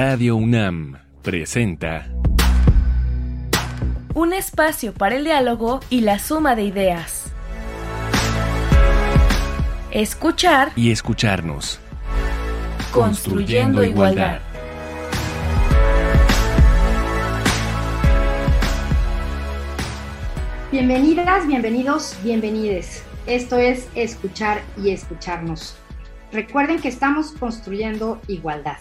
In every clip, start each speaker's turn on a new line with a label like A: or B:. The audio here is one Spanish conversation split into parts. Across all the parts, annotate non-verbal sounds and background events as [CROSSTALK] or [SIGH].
A: Radio UNAM presenta
B: Un espacio para el diálogo y la suma de ideas. Escuchar
A: y escucharnos.
B: Construyendo igualdad.
C: Bienvenidas, bienvenidos, bienvenides. Esto es Escuchar y Escucharnos. Recuerden que estamos construyendo igualdad.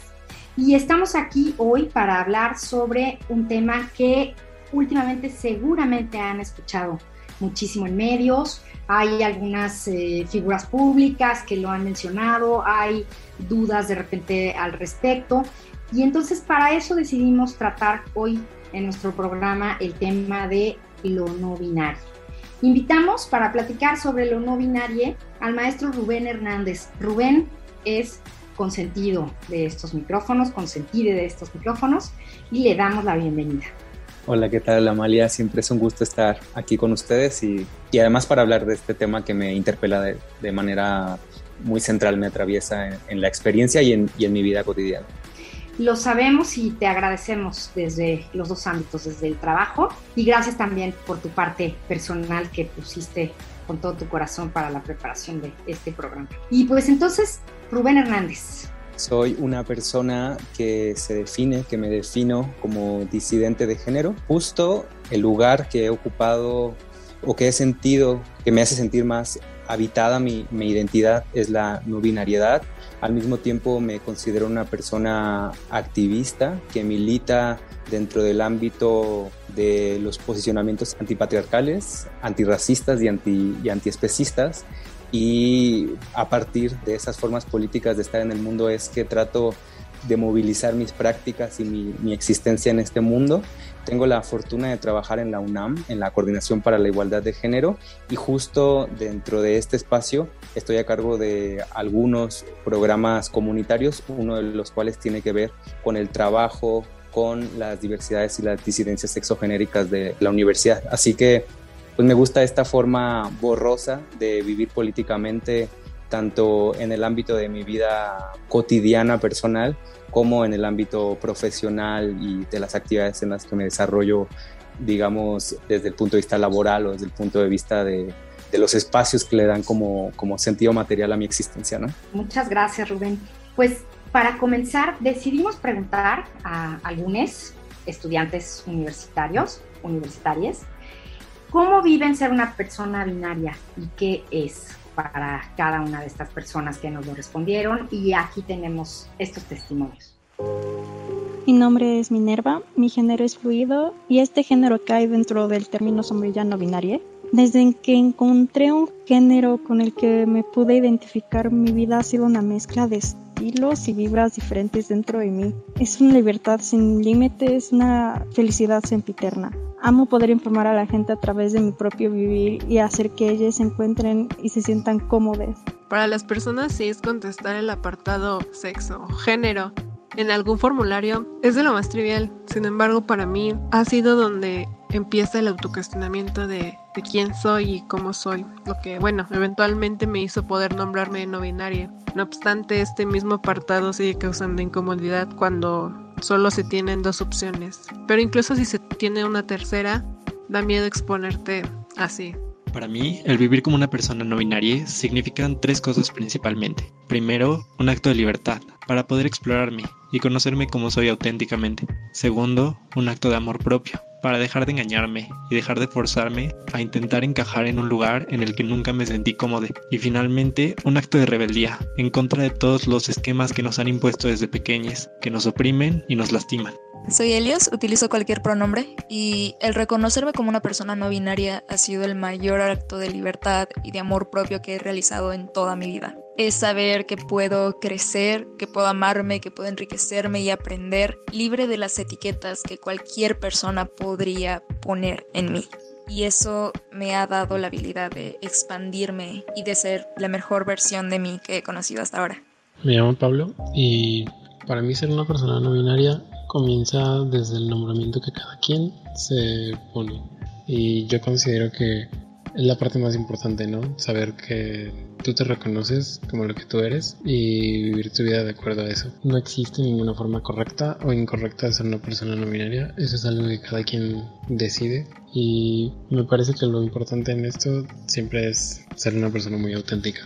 C: Y estamos aquí hoy para hablar sobre un tema que últimamente seguramente han escuchado muchísimo en medios. Hay algunas eh, figuras públicas que lo han mencionado, hay dudas de repente al respecto. Y entonces para eso decidimos tratar hoy en nuestro programa el tema de lo no binario. Invitamos para platicar sobre lo no binario al maestro Rubén Hernández. Rubén es consentido de estos micrófonos, consentido de estos micrófonos y le damos la bienvenida.
D: Hola, ¿qué tal Amalia? Siempre es un gusto estar aquí con ustedes y, y además para hablar de este tema que me interpela de, de manera muy central, me atraviesa en, en la experiencia y en, y en mi vida cotidiana.
C: Lo sabemos y te agradecemos desde los dos ámbitos, desde el trabajo y gracias también por tu parte personal que pusiste con todo tu corazón para la preparación de este programa. Y pues entonces, Rubén Hernández.
D: Soy una persona que se define, que me defino como disidente de género. Justo el lugar que he ocupado o que he sentido, que me hace sentir más habitada mi, mi identidad es la no binariedad al mismo tiempo me considero una persona activista que milita dentro del ámbito de los posicionamientos antipatriarcales, antirracistas y, anti, y antiespecistas. Y a partir de esas formas políticas de estar en el mundo es que trato de movilizar mis prácticas y mi, existencia en este mundo. Tengo la fortuna de trabajar en la UNAM, en la Coordinación para la Igualdad de Género, y justo dentro de este espacio estoy a cargo de algunos programas comunitarios, uno de los cuales tiene que ver con el trabajo con las diversidades y las disidencias sexogenéricas de la universidad. Así que pues me gusta esta forma borrosa de vivir políticamente tanto en el ámbito de mi vida cotidiana personal como en el ámbito profesional y de las actividades en las que me desarrollo, digamos, desde el punto de vista laboral o desde el punto de vista de, los espacios que le dan como, como sentido material a mi existencia. ¿no?
C: Muchas gracias, Rubén. Pues para comenzar, decidimos preguntar a algunos estudiantes universitarios, universitarias, ¿cómo viven ser una persona binaria y qué es? para cada una de estas personas que nos lo respondieron y aquí tenemos estos testimonios.
E: Mi nombre es Minerva, mi género es fluido y este género cae dentro del término sombrillano binario. Desde que encontré un género con el que me pude identificar, mi vida ha sido una mezcla de estilos y vibras diferentes dentro de mí. Es una libertad sin límites, una felicidad sempiterna. Amo poder informar a la gente a través de mi propio vivir y hacer que ellos se encuentren y se sientan cómodos.
F: Para las personas sí es contestar el apartado sexo o género en algún formulario es de lo más trivial. Sin embargo, para mí ha sido donde empieza el autocuestionamiento de, de quién soy y cómo soy, lo que, bueno, eventualmente me hizo poder nombrarme no binaria. No obstante, este mismo apartado sigue causando incomodidad cuando solo se tienen dos opciones. Pero incluso si se tiene una tercera, da miedo exponerte así.
G: Para mí, el vivir como una persona no binaria significan tres cosas principalmente. Primero, un acto de libertad, para poder explorarme y conocerme como soy auténticamente. Segundo, un acto de amor propio, para dejar de engañarme y dejar de forzarme a intentar encajar en un lugar en el que nunca me sentí cómodo. Y finalmente, un acto de rebeldía, en contra de todos los esquemas que nos han impuesto desde pequeños, que nos oprimen y nos lastiman.
H: Soy Elios, utilizo cualquier pronombre y el reconocerme como una persona no binaria ha sido el mayor acto de libertad y de amor propio que he realizado en toda mi vida. Es saber que puedo crecer, que puedo amarme, que puedo enriquecerme y aprender libre de las etiquetas que cualquier persona podría poner en mí. Y eso me ha dado la habilidad de expandirme y de ser la mejor versión de mí que he conocido hasta ahora.
I: Me llamo Pablo y para mí ser una persona no binaria comienza desde el nombramiento que cada quien se pone. Y yo considero que es la parte más importante, ¿no? Saber que tú te reconoces como lo que tú eres y vivir tu vida de acuerdo a eso. No existe ninguna forma correcta o incorrecta de ser una persona no binaria. Eso es algo que cada quien decide y me parece que lo importante en esto siempre es ser una persona muy auténtica.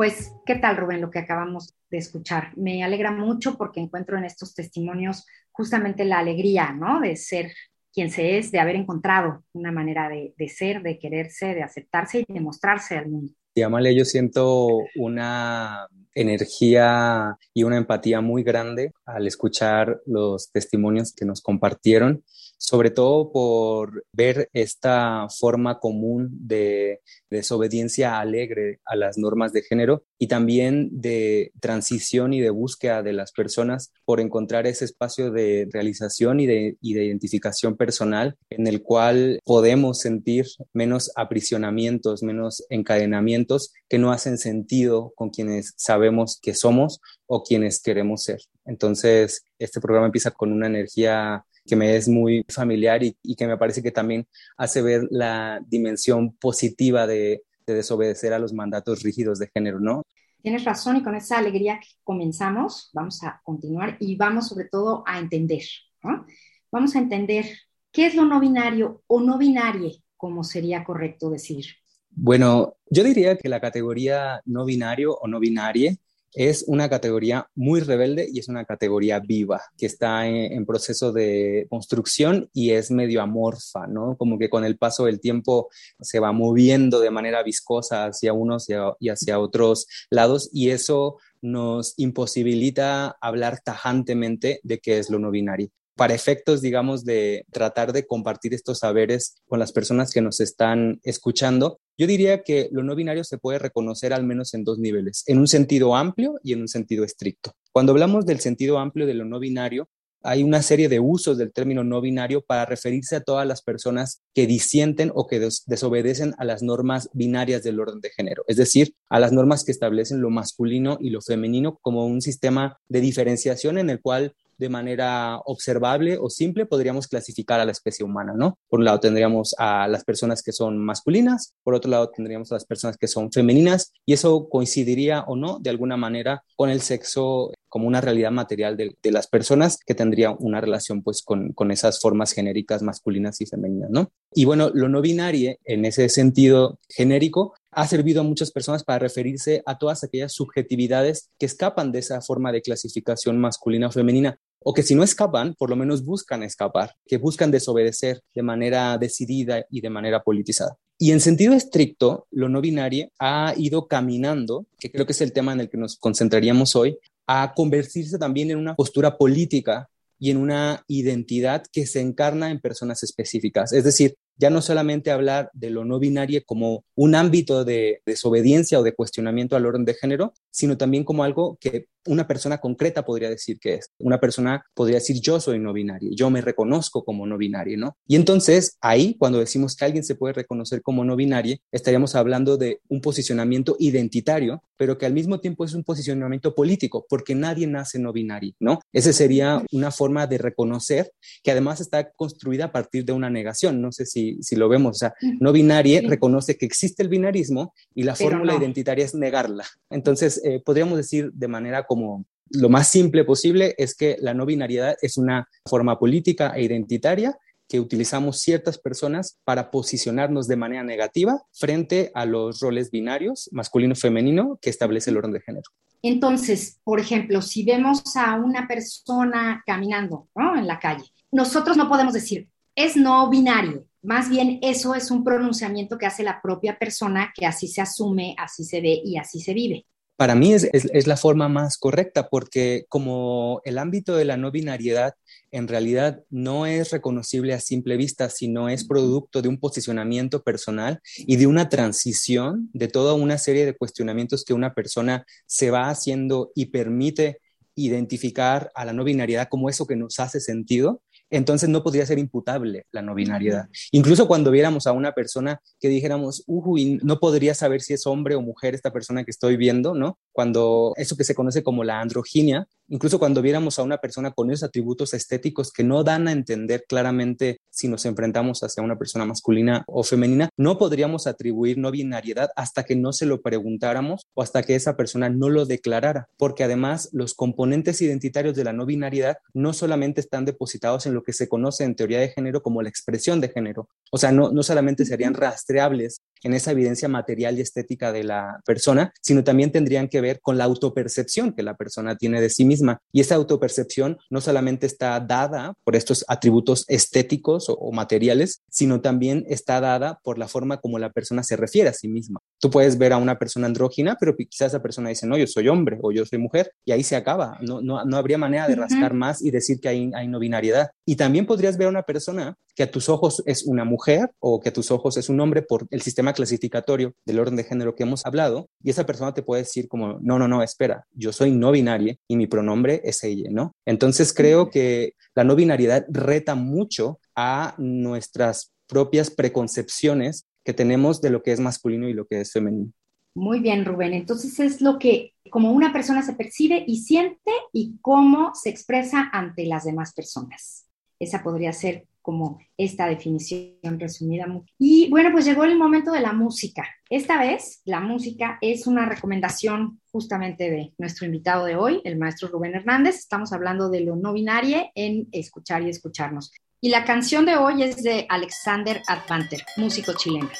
C: Pues, ¿qué tal, Rubén, lo que acabamos de escuchar? Me alegra mucho porque encuentro en estos testimonios justamente la alegría, ¿no? De ser quien se es, de haber encontrado una manera de, ser, de quererse, de aceptarse y de mostrarse al mundo.
D: Y Amalia, yo siento una energía y una empatía muy grande al escuchar los testimonios que nos compartieron sobre todo por ver esta forma común de desobediencia alegre a las normas de género y también de transición y de búsqueda de las personas por encontrar ese espacio de realización y de, identificación personal en el cual podemos sentir menos aprisionamientos, menos encadenamientos que no hacen sentido con quienes sabemos que somos o quienes queremos ser. Entonces, este programa empieza con una energía que me es muy familiar y, que me parece que también hace ver la dimensión positiva de, desobedecer a los mandatos rígidos de género, ¿no?
C: Tienes razón y con esa alegría que comenzamos, vamos a continuar y vamos sobre todo a entender, ¿no? Vamos a entender qué es lo no binario o no binarie, como sería correcto decir.
D: Bueno, yo diría que la categoría no binario o no binarie es una categoría muy rebelde y es una categoría viva que está en, proceso de construcción y es medio amorfa, ¿no? Como que con el paso del tiempo se va moviendo de manera viscosa hacia unos y hacia otros lados y eso nos imposibilita hablar tajantemente de qué es lo no binario para efectos, digamos, de tratar de compartir estos saberes con las personas que nos están escuchando, yo diría que lo no binario se puede reconocer al menos en dos niveles, en un sentido amplio y en un sentido estricto. Cuando hablamos del sentido amplio de lo no binario, hay una serie de usos del término no binario para referirse a todas las personas que disienten o que desobedecen a las normas binarias del orden de género, es decir, a las normas que establecen lo masculino y lo femenino como un sistema de diferenciación en el cual de manera observable o simple podríamos clasificar a la especie humana, ¿no? Por un lado tendríamos a las personas que son masculinas, por otro lado tendríamos a las personas que son femeninas y eso coincidiría o no de alguna manera con el sexo como una realidad material de, las personas que tendría una relación pues con, con, esas formas genéricas masculinas y femeninas, ¿no? Y bueno, lo no binario en ese sentido genérico ha servido a muchas personas para referirse a todas aquellas subjetividades que escapan de esa forma de clasificación masculina o femenina o que si no escapan, por lo menos buscan escapar, que buscan desobedecer de manera decidida y de manera politizada. Y en sentido estricto, lo no binario ha ido caminando, que creo que es el tema en el que nos concentraríamos hoy, a convertirse también en una postura política y en una identidad que se encarna en personas específicas. Es decir, ya no solamente hablar de lo no binario como un ámbito de desobediencia o de cuestionamiento al orden de género, sino también como algo que una persona concreta podría decir que es. Una persona podría decir yo soy no binario, yo me reconozco como no binario, ¿no? Y entonces ahí, cuando decimos que alguien se puede reconocer como no binario, estaríamos hablando de un posicionamiento identitario, pero que al mismo tiempo es un posicionamiento político, porque nadie nace no binario, ¿no? Esa sería una forma de reconocer que además está construida a partir de una negación. No sé si si, lo vemos. O sea, no binaria reconoce que existe el binarismo y la fórmula identitaria es negarla. Entonces, eh, podríamos decir de manera como lo más simple posible es que la no binariedad es una forma política e identitaria que utilizamos ciertas personas para posicionarnos de manera negativa frente a los roles binarios, masculino-femenino, que establece el orden de género.
C: Entonces, por ejemplo, si vemos a una persona caminando en la calle, nosotros no podemos decir, es no binario, más bien eso es un pronunciamiento que hace la propia persona que así se asume, así se ve y así se vive.
D: Para mí es, la forma más correcta porque como el ámbito de la no binariedad en realidad no es reconocible a simple vista, sino es producto de un posicionamiento personal y de una transición de toda una serie de cuestionamientos que una persona se va haciendo y permite identificar a la no binariedad como eso que nos hace sentido, entonces no podría ser imputable la no binariedad. Incluso cuando viéramos a una persona que dijéramos, uy, no podría saber si es hombre o mujer esta persona que estoy viendo, ¿no? Cuando eso que se conoce como la androginia, incluso cuando viéramos a una persona con esos atributos estéticos que no dan a entender claramente si nos enfrentamos hacia una persona masculina o femenina, no podríamos atribuir no binariedad hasta que no se lo preguntáramos o hasta que esa persona no lo declarara, porque además los componentes identitarios de la no binariedad no solamente están depositados en lo que se conoce en teoría de género como la expresión de género, o sea, no, no solamente serían rastreables en esa evidencia material y estética de la persona, sino también tendrían que ver con la autopercepción que la persona tiene de sí misma. Y esa autopercepción no solamente está dada por estos atributos estéticos o, o materiales, sino también está dada por la forma como la persona se refiere a sí misma. Tú puedes ver a una persona andrógina, pero quizás esa persona dice, no, yo soy hombre o yo soy mujer, y ahí se acaba. No, no, no habría manera de rascar más y decir que hay, hay no binariedad. Y también podrías ver a una persona que a tus ojos es una mujer o que a tus ojos es un hombre por el sistema clasificatorio del orden de género que hemos hablado, y esa persona te puede decir como, no, no, no, espera, yo soy no binaria y mi pronombre es ella, ¿no? Entonces creo que la no binariedad reta mucho a nuestras propias preconcepciones que tenemos de lo que es masculino y lo que es femenino.
C: Muy bien, Rubén. Entonces es lo que como una persona se percibe y siente y cómo se expresa ante las demás personas. Esa podría ser como esta definición resumida. Y bueno, pues llegó el momento de la música. Esta vez la música es una recomendación justamente de nuestro invitado de hoy, el maestro Rubén Hernández. Estamos hablando de lo no binario en escuchar y escucharnos. Y la canción de hoy es de Alexander Advanter, músico chileno.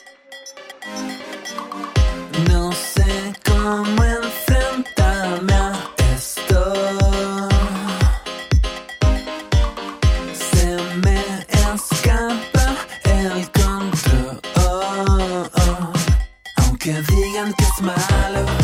J: No sé cómo enfrentarme a
C: brillante smile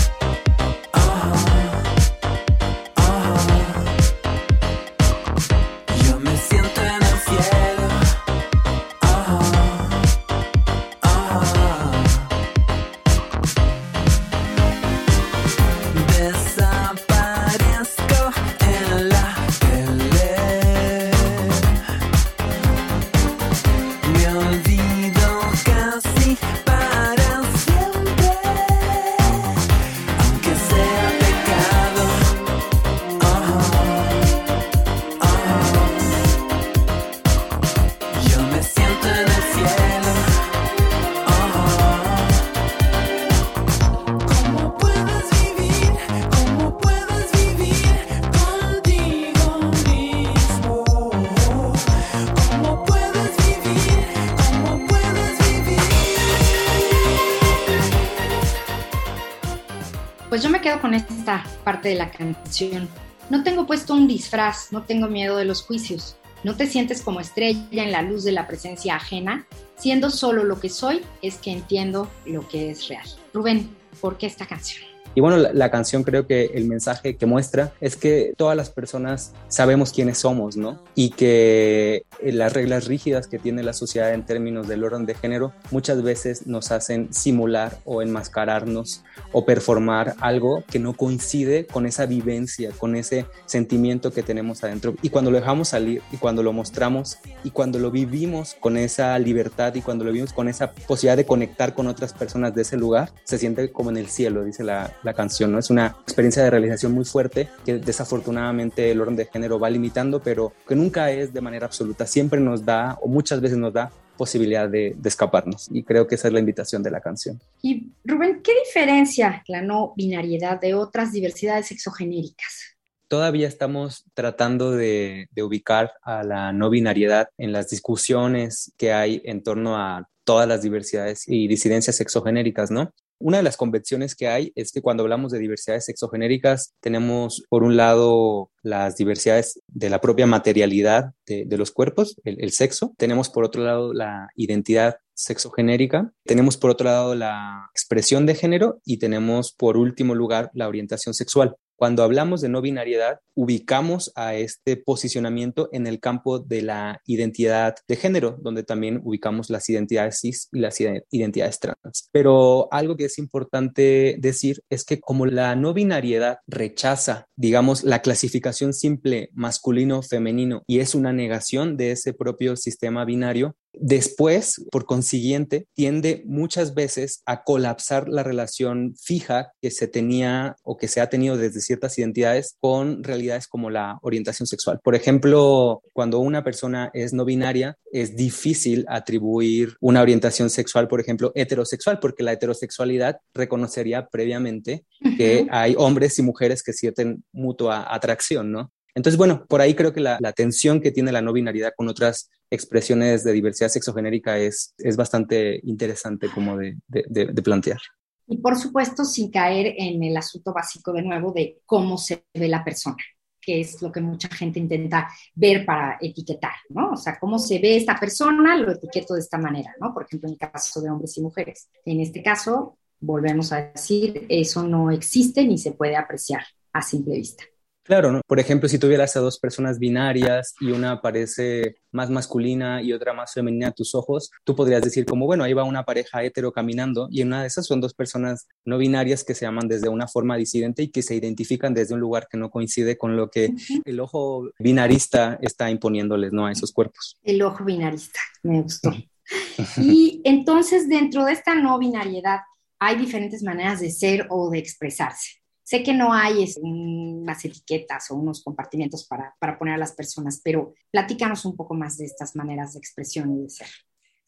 C: de la canción. No tengo puesto un disfraz, no tengo miedo de los juicios. No te sientes como estrella en la luz de la presencia ajena. Siendo solo lo que soy, es que entiendo lo que es real. Rubén, ¿por qué esta canción?
D: Y bueno, la, la, canción creo que el mensaje que muestra es que todas las personas sabemos quiénes somos, ¿no? Y que las reglas rígidas que tiene la sociedad en términos del orden de género muchas veces nos hacen simular o enmascararnos o performar algo que no coincide con esa vivencia, con ese sentimiento que tenemos adentro. Y cuando lo dejamos salir y cuando lo mostramos y cuando lo vivimos con esa libertad y cuando lo vivimos con esa posibilidad de conectar con otras personas de ese lugar, se siente como en el cielo, dice la, la canción, ¿no? Es una experiencia de realización muy fuerte que desafortunadamente el orden de género va limitando, pero que nunca es de manera absoluta, siempre nos da o muchas veces nos da posibilidad de, de, escaparnos y creo que esa es la invitación de la canción.
C: Y Rubén, ¿qué diferencia la no binariedad de otras diversidades sexogenéricas?
D: Todavía estamos tratando de, de ubicar a la no binariedad en las discusiones que hay en torno a todas las diversidades y disidencias sexogenéricas, ¿no? Una de las convenciones que hay es que cuando hablamos de diversidades sexogenéricas tenemos por un lado las diversidades de la propia materialidad de, los cuerpos, el, el, sexo, tenemos por otro lado la identidad sexogenérica, tenemos por otro lado la expresión de género. Y tenemos por último lugar la orientación sexual. Cuando hablamos de no binariedad, ubicamos a este posicionamiento en el campo de la identidad de género, donde también ubicamos las identidades cis y las identidades trans. Pero algo que es importante decir es que como la no binariedad rechaza, digamos, la clasificación simple masculino-femenino y es una negación de ese propio sistema binario, Después, por consiguiente, tiende muchas veces a colapsar la relación fija que se tenía o que se ha tenido desde ciertas identidades con realidades como la orientación sexual. Por ejemplo, cuando una persona es no binaria, es difícil atribuir una orientación sexual, por ejemplo, heterosexual, porque la heterosexualidad reconocería previamente que hay hombres y mujeres que sienten mutua atracción, ¿no? Entonces, bueno, por ahí creo que la, tensión que tiene la no binaridad con otras expresiones de diversidad sexogenérica es, es bastante interesante como de, de, de, de, plantear.
C: Y por supuesto, sin caer en el asunto básico de nuevo de cómo se ve la persona, que es lo que mucha gente intenta ver para etiquetar, ¿no? O sea, cómo se ve esta persona, lo etiqueto de esta manera, ¿no? Por ejemplo, en el caso de hombres y mujeres. En este caso, volvemos a decir, eso no existe ni se puede apreciar a simple vista.
D: Claro, ¿no? por ejemplo, si tuvieras a dos personas binarias y una parece más masculina y otra más femenina a tus ojos, tú podrías decir como, bueno, ahí va una pareja hetero caminando y en una de esas son dos personas no binarias que se aman desde una forma disidente y que se identifican desde un lugar que no coincide con lo que uh -huh. el ojo binarista está imponiéndoles, ¿no? A esos cuerpos.
C: El ojo binarista, me gustó. [LAUGHS] y entonces, dentro de esta no binariedad, hay diferentes maneras de ser o de expresarse. Sé que no hay es, unas etiquetas o unos compartimentos para, para poner a las personas, pero platícanos un poco más de estas maneras de expresión y de ser.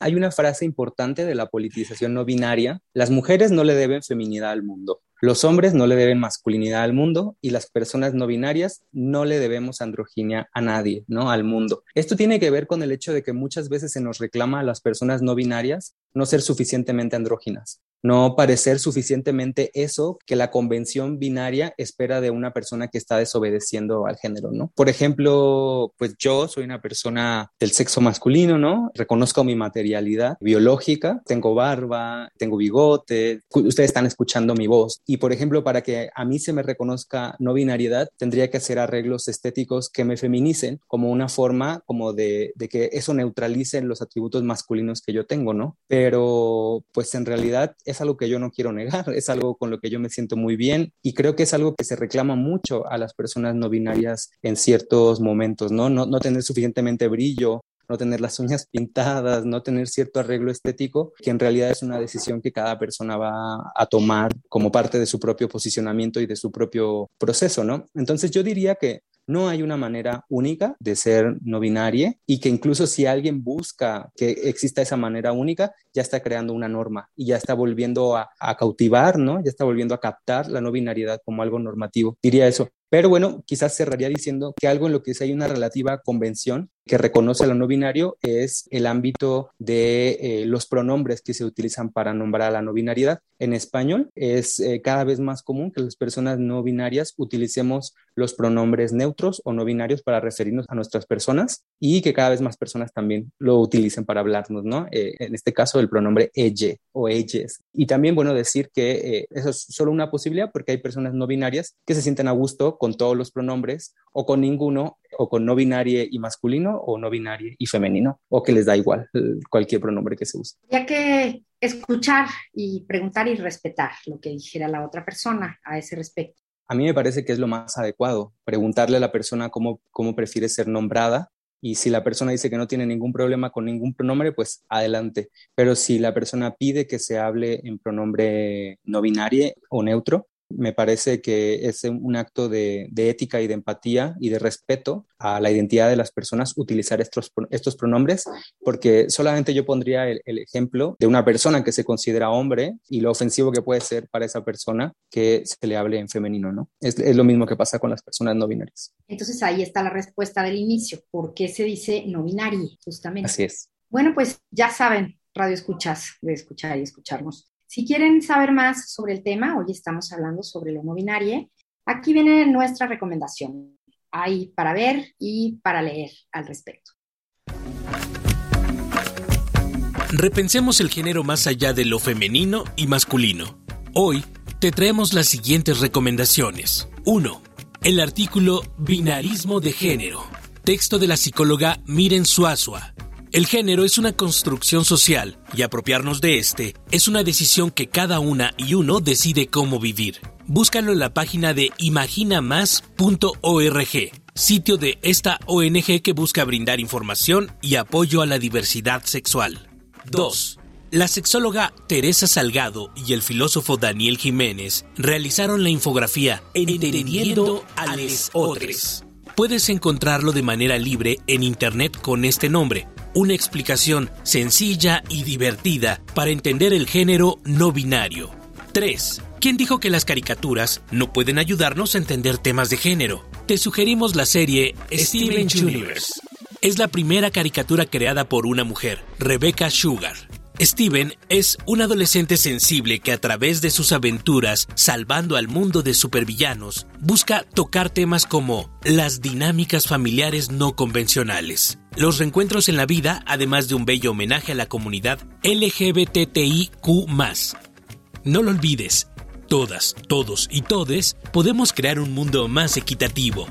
D: Hay una frase importante de la politización no binaria. Las mujeres no le deben feminidad al mundo. Los hombres no le deben masculinidad al mundo y las personas no binarias no le debemos androginia a nadie, ¿no? Al mundo. Esto tiene que ver con el hecho de que muchas veces se nos reclama a las personas no binarias no ser suficientemente andróginas no parecer suficientemente eso que la convención binaria espera de una persona que está desobedeciendo al género, ¿no? Por ejemplo, pues yo soy una persona del sexo masculino, ¿no? Reconozco mi materialidad biológica, tengo barba, tengo bigote, ustedes están escuchando mi voz y, por ejemplo, para que a mí se me reconozca no binariedad, tendría que hacer arreglos estéticos que me feminicen como una forma como de, de que eso neutralice los atributos masculinos que yo tengo, ¿no? Pero, pues en realidad es algo que yo no quiero negar, [LAUGHS] es algo con lo que yo me siento muy bien y creo que es algo que se reclama mucho a las personas no binarias en ciertos momentos, ¿no? No, no tener suficientemente brillo, no tener las uñas [LAUGHS] pintadas, no tener cierto arreglo estético, que en realidad es una decisión que cada persona va a tomar como parte de su propio posicionamiento y de su propio proceso, ¿no? Entonces yo diría que no hay una manera única de ser no binaria y que incluso si alguien busca que exista esa manera única, ya está creando una norma y ya está volviendo a, cautivar, ¿no? Ya está volviendo a captar la no binariedad como algo normativo. Diría eso. Pero bueno, quizás cerraría diciendo que algo en lo que sí hay una relativa convención que reconoce a lo no binario es el ámbito de eh, los pronombres que se utilizan para nombrar a la no binariedad. En español es eh, cada vez más común que las personas no binarias utilicemos los pronombres neutros o no binarios para referirnos a nuestras personas y que cada vez más personas también lo utilicen para hablarnos, ¿no? Eh, en este caso el pronombre elle o elles. Y también, bueno, decir que eso es solo una posibilidad porque hay personas no binarias que se sienten a gusto con todos los pronombres o con ninguno o con no binario y masculino o no binario y femenino o que les da igual cualquier pronombre que se use.
C: Ya que escuchar y preguntar y respetar lo que dijera la otra persona a ese respecto.
D: A mí me parece que es lo más adecuado, preguntarle a la persona cómo, cómo prefiere ser nombrada y si la persona dice que no tiene ningún problema con ningún pronombre, pues adelante. Pero si la persona pide que se hable en pronombre no binario o neutro, me parece que es un acto de, de, ética y de empatía y de respeto a la identidad de las personas utilizar estos, estos pronombres, porque solamente yo pondría el, el, ejemplo de una persona que se considera hombre y lo ofensivo que puede ser para esa persona que se le hable en femenino, ¿no? Es, es lo mismo que pasa con las personas no binarias.
C: Entonces ahí está la respuesta del inicio. ¿Por qué se dice no binario, justamente?
D: Así es.
C: Bueno, pues ya saben, radio escuchas, de escuchar y escucharnos. Si quieren saber más sobre el tema, hoy estamos hablando sobre lo no binario, aquí viene nuestra recomendación. Hay para ver y para leer al respecto.
A: Repensemos el género más allá de lo femenino y masculino. Hoy te traemos las siguientes recomendaciones. 1. El artículo Binarismo de género. Texto de la psicóloga Miren Suazua. El género es una construcción social y apropiarnos de este es una decisión que cada una y uno decide cómo vivir. Búscalo en la página de imaginamás.org, sitio de esta ONG que busca brindar información y apoyo a la diversidad sexual. 2. La sexóloga Teresa Salgado y el filósofo Daniel Jiménez realizaron la infografía Entendiendo a les otros. Puedes encontrarlo de manera libre en internet con este nombre, una explicación sencilla y divertida para entender el género no binario. 3. ¿Quién dijo que las caricaturas no pueden ayudarnos a entender temas de género? Te sugerimos la serie Steven Universe. Es la primera caricatura creada por una mujer, Rebecca Sugar. Steven es un adolescente sensible que a través de sus aventuras salvando al mundo de supervillanos busca tocar temas como las dinámicas familiares no convencionales, los reencuentros en la vida, además de un bello homenaje a la comunidad LGBTIQ+. No lo olvides, todas, todos y todes podemos crear un mundo más equitativo.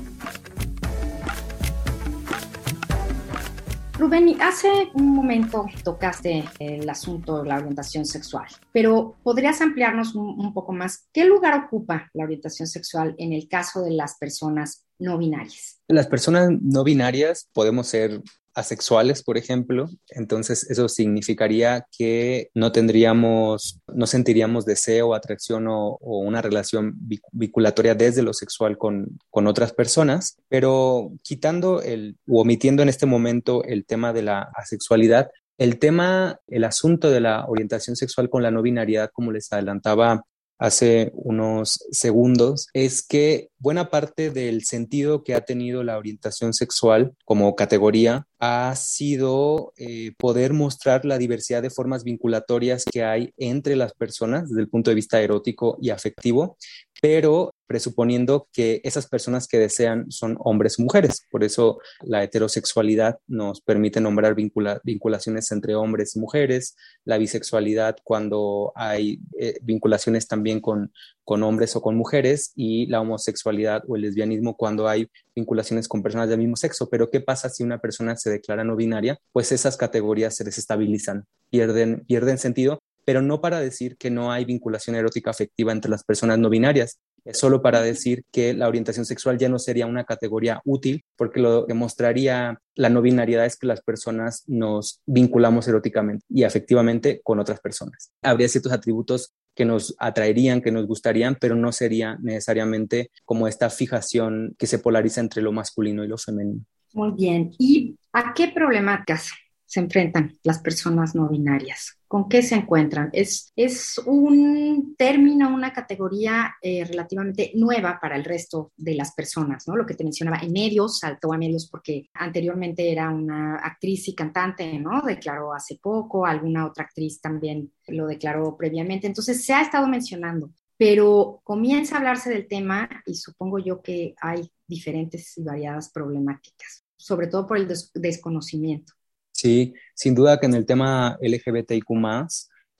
C: Rubén, hace un momento tocaste el asunto de la orientación sexual, pero ¿podrías ampliarnos un, un, poco más? ¿Qué lugar ocupa la orientación sexual en el caso de las personas no binarias?
D: Las personas no binarias podemos ser asexuales, por ejemplo, entonces eso significaría que no tendríamos, no sentiríamos deseo, atracción o, o una relación vinculatoria desde lo sexual con, con, otras personas, pero quitando el, o omitiendo en este momento el tema de la asexualidad, el tema, el asunto de la orientación sexual con la no binariedad, como les adelantaba hace unos segundos, es que buena parte del sentido que ha tenido la orientación sexual como categoría ha sido eh, poder mostrar la diversidad de formas vinculatorias que hay entre las personas desde el punto de vista erótico y afectivo, pero presuponiendo que esas personas que desean son hombres o mujeres. Por eso la heterosexualidad nos permite nombrar vincula vinculaciones entre hombres y mujeres, la bisexualidad cuando hay eh, vinculaciones también con, con hombres o con mujeres y la homosexualidad o el lesbianismo cuando hay vinculaciones con personas del mismo sexo. Pero ¿qué pasa si una persona se declara no binaria? Pues esas categorías se desestabilizan, pierden, pierden sentido pero no para decir que no hay vinculación erótica afectiva entre las personas no binarias, es solo para decir que la orientación sexual ya no sería una categoría útil, porque lo que mostraría la no binariedad es que las personas nos vinculamos eróticamente y afectivamente con otras personas. Habría ciertos atributos que nos atraerían, que nos gustarían, pero no sería necesariamente como esta fijación que se polariza entre lo masculino y lo femenino.
C: Muy bien. ¿Y a qué problemáticas se enfrentan las personas no binarias? ¿Con qué se encuentran? Es, es un término, una categoría eh, relativamente nueva para el resto de las personas, ¿no? Lo que te mencionaba en medios, saltó a medios porque anteriormente era una actriz y cantante, ¿no? Declaró hace poco, alguna otra actriz también lo declaró previamente. Entonces se ha estado mencionando, pero comienza a hablarse del tema y supongo yo que hay diferentes y variadas problemáticas, sobre todo por el des desconocimiento.
D: Sí, sin duda que en el tema LGBTIQ,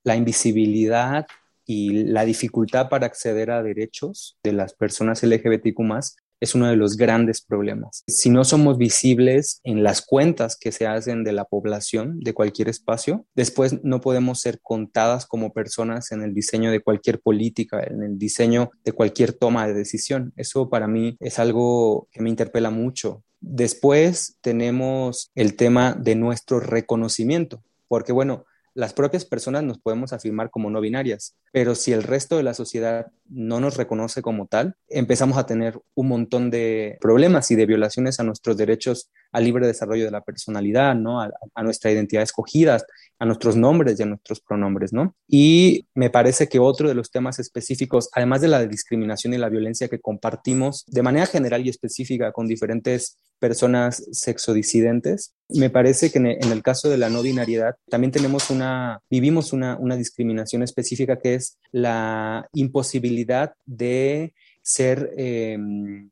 D: la invisibilidad y la dificultad para acceder a derechos de las personas LGBTIQ es uno de los grandes problemas. Si no somos visibles en las cuentas que se hacen de la población de cualquier espacio, después no podemos ser contadas como personas en el diseño de cualquier política, en el diseño de cualquier toma de decisión. Eso para mí es algo que me interpela mucho Después tenemos el tema de nuestro reconocimiento, porque bueno, las propias personas nos podemos afirmar como no binarias, pero si el resto de la sociedad no nos reconoce como tal, empezamos a tener un montón de problemas y de violaciones a nuestros derechos al libre desarrollo de la personalidad, ¿no? A, a, nuestra identidad escogida, a nuestros nombres y a nuestros pronombres, ¿no? Y me parece que otro de los temas específicos, además de la discriminación y la violencia que compartimos de manera general y específica con diferentes personas sexodisidentes, me parece que en el caso de la no binariedad también tenemos una, vivimos una, una discriminación específica que es la imposibilidad de ser eh,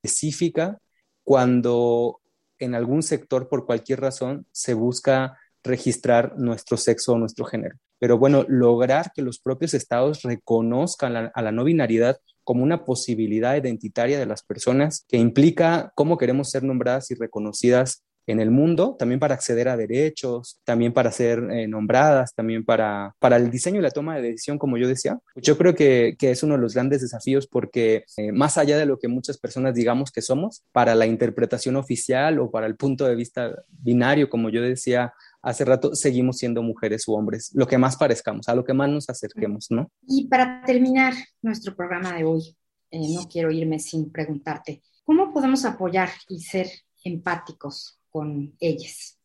D: específica cuando en algún sector, por cualquier razón, se busca registrar nuestro sexo o nuestro género. Pero bueno, lograr que los propios estados reconozcan la, a la no binariedad como una posibilidad identitaria de las personas que implica cómo queremos ser nombradas y reconocidas en el mundo, también para acceder a derechos, también para ser eh, nombradas, también para, para el diseño y la toma de decisión, como yo decía. Yo creo que, que es uno de los grandes desafíos porque eh, más allá de lo que muchas personas digamos que somos, para la interpretación oficial o para el punto de vista binario, como yo decía hace rato, seguimos siendo mujeres u hombres, lo que más parezcamos, a lo que más nos acerquemos, ¿no?
C: Y para terminar nuestro programa de hoy, eh, no quiero irme sin preguntarte, ¿cómo podemos apoyar y ser empáticos con ellas?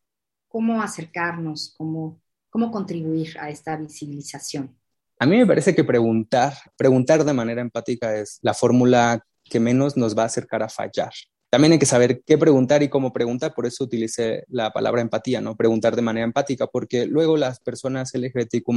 C: ¿Cómo acercarnos? ¿Cómo, cómo contribuir a esta visibilización?
D: A mí me parece que preguntar, preguntar de manera empática es la fórmula que menos nos va a acercar a fallar. También hay que saber qué preguntar y cómo preguntar, por eso utilicé la palabra empatía, ¿no? Preguntar de manera empática, porque luego las personas LGBTQ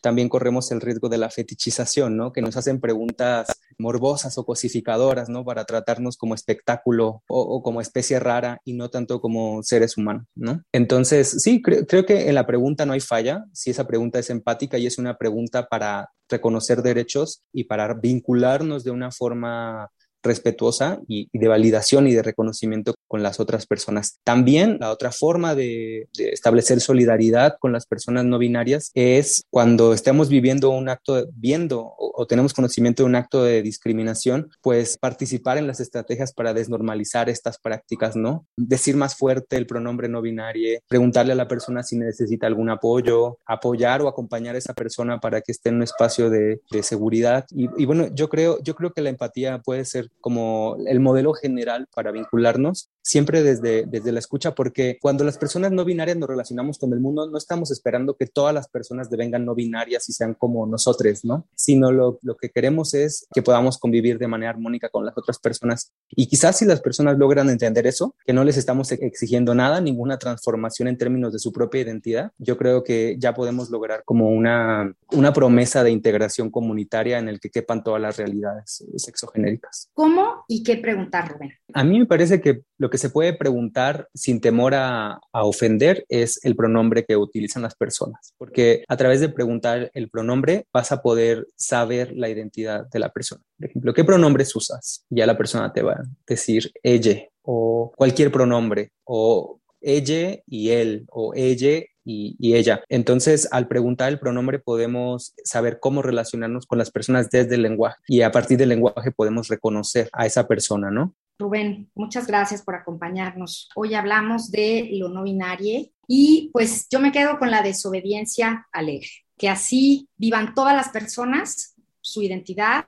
D: también corremos el riesgo de la fetichización, ¿no? Que nos hacen preguntas morbosas o cosificadoras, ¿no? Para tratarnos como espectáculo o, como especie rara y no tanto como seres humanos, ¿no? Entonces, sí, creo que en la pregunta no hay falla, si esa pregunta es empática y es una pregunta para reconocer derechos y para vincularnos de una forma respetuosa y, de validación y de reconocimiento con las otras personas. También la otra forma de, establecer solidaridad con las personas no binarias es cuando estemos viviendo un acto, viendo o, tenemos conocimiento de un acto de discriminación, pues participar en las estrategias para desnormalizar estas prácticas, ¿no? Decir más fuerte el pronombre no binario, preguntarle a la persona si necesita algún apoyo, apoyar o acompañar a esa persona para que esté en un espacio de, de seguridad. Y, y bueno, yo creo, yo creo que la empatía puede ser como el modelo general para vincularnos, siempre desde, desde la escucha, porque cuando las personas no binarias nos relacionamos con el mundo, no estamos esperando que todas las personas devengan no binarias y sean como nosotros, ¿no? Sino lo, lo que queremos es que podamos convivir de manera armónica con las otras personas. Y quizás si las personas logran entender eso, que no les estamos exigiendo nada, ninguna transformación en términos de su propia identidad, yo creo que ya podemos lograr como una, una promesa de integración comunitaria en el que quepan todas las realidades sexogenéricas.
C: ¿Cómo y qué preguntar, Rubén?
D: A mí me parece que lo que se puede preguntar sin temor a, ofender es el pronombre que utilizan las personas, porque a través de preguntar el pronombre vas a poder saber la identidad de la persona. Por ejemplo, ¿qué pronombres usas? Ya la persona te va a decir ella o cualquier pronombre o ella y él o ella y, y, ella. Entonces, al preguntar el pronombre podemos saber cómo relacionarnos con las personas desde el lenguaje y a partir del lenguaje podemos reconocer a esa persona, ¿no?
C: Rubén, muchas gracias por acompañarnos. Hoy hablamos de lo no binario y pues yo me quedo con la desobediencia alegre, que así vivan todas las personas su identidad,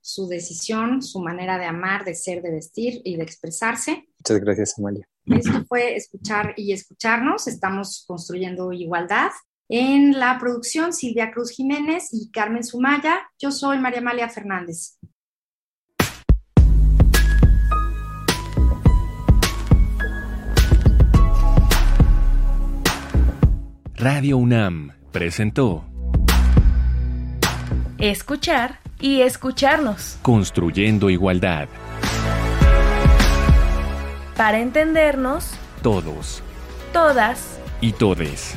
C: su decisión, su manera de amar, de ser, de vestir y de expresarse.
D: Muchas gracias, Amalia.
C: Esto fue escuchar y escucharnos. Estamos construyendo igualdad. En la producción, Silvia Cruz Jiménez y Carmen Sumaya. Yo soy María Amalia Fernández.
K: Radio UNAM presentó
B: Escuchar y escucharnos.
K: Construyendo igualdad.
B: Para entendernos.
K: Todos.
B: Todas.
K: Y todes.